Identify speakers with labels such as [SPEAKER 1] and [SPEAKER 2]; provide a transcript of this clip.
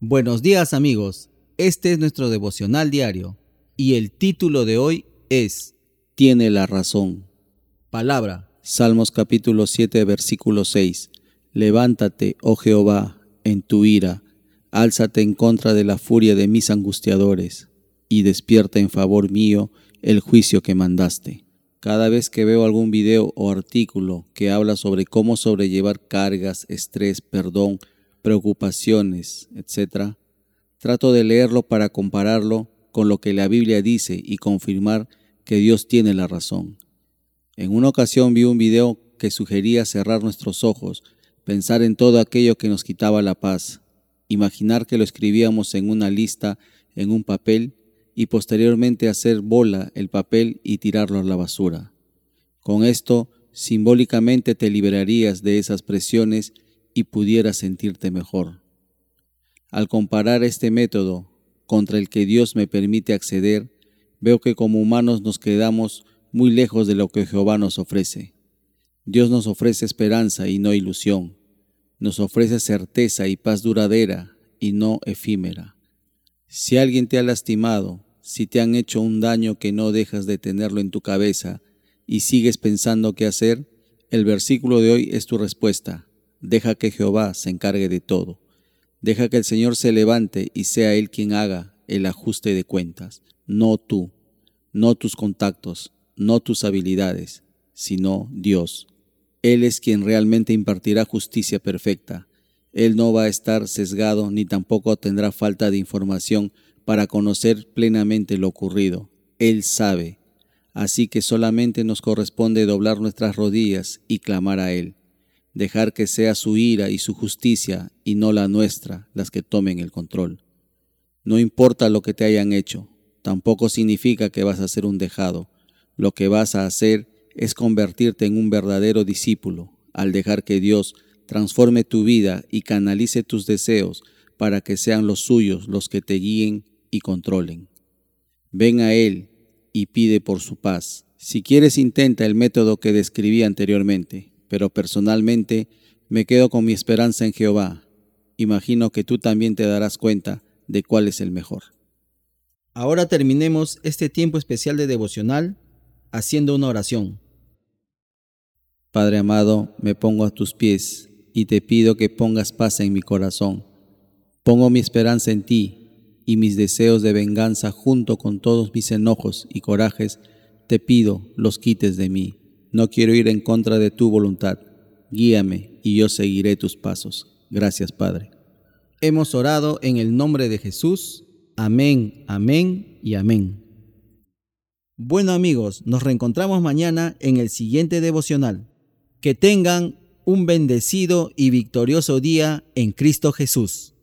[SPEAKER 1] Buenos días amigos, este es nuestro devocional diario y el título de hoy es
[SPEAKER 2] Tiene la razón.
[SPEAKER 1] Palabra.
[SPEAKER 2] Salmos capítulo 7 versículo 6. Levántate, oh Jehová, en tu ira, álzate en contra de la furia de mis angustiadores, y despierta en favor mío el juicio que mandaste. Cada vez que veo algún video o artículo que habla sobre cómo sobrellevar cargas, estrés, perdón, preocupaciones, etc., trato de leerlo para compararlo con lo que la Biblia dice y confirmar que Dios tiene la razón. En una ocasión vi un video que sugería cerrar nuestros ojos, pensar en todo aquello que nos quitaba la paz, imaginar que lo escribíamos en una lista en un papel y posteriormente hacer bola el papel y tirarlo a la basura. Con esto, simbólicamente te liberarías de esas presiones y pudieras sentirte mejor. Al comparar este método contra el que Dios me permite acceder, veo que como humanos nos quedamos muy lejos de lo que Jehová nos ofrece. Dios nos ofrece esperanza y no ilusión. Nos ofrece certeza y paz duradera y no efímera. Si alguien te ha lastimado, si te han hecho un daño que no dejas de tenerlo en tu cabeza y sigues pensando qué hacer, el versículo de hoy es tu respuesta. Deja que Jehová se encargue de todo. Deja que el Señor se levante y sea Él quien haga el ajuste de cuentas, no tú, no tus contactos, no tus habilidades, sino Dios. Él es quien realmente impartirá justicia perfecta. Él no va a estar sesgado ni tampoco tendrá falta de información para conocer plenamente lo ocurrido. Él sabe. Así que solamente nos corresponde doblar nuestras rodillas y clamar a Él, dejar que sea su ira y su justicia y no la nuestra las que tomen el control. No importa lo que te hayan hecho, tampoco significa que vas a ser un dejado. Lo que vas a hacer es convertirte en un verdadero discípulo al dejar que Dios transforme tu vida y canalice tus deseos para que sean los suyos los que te guíen y controlen. Ven a Él y pide por su paz. Si quieres intenta el método que describí anteriormente, pero personalmente me quedo con mi esperanza en Jehová. Imagino que tú también te darás cuenta de cuál es el mejor.
[SPEAKER 1] Ahora terminemos este tiempo especial de devocional haciendo una oración.
[SPEAKER 2] Padre amado, me pongo a tus pies y te pido que pongas paz en mi corazón. Pongo mi esperanza en ti y mis deseos de venganza junto con todos mis enojos y corajes, te pido los quites de mí. No quiero ir en contra de tu voluntad. Guíame y yo seguiré tus pasos. Gracias, Padre.
[SPEAKER 1] Hemos orado en el nombre de Jesús. Amén, amén y amén. Bueno amigos, nos reencontramos mañana en el siguiente devocional. Que tengan un bendecido y victorioso día en Cristo Jesús.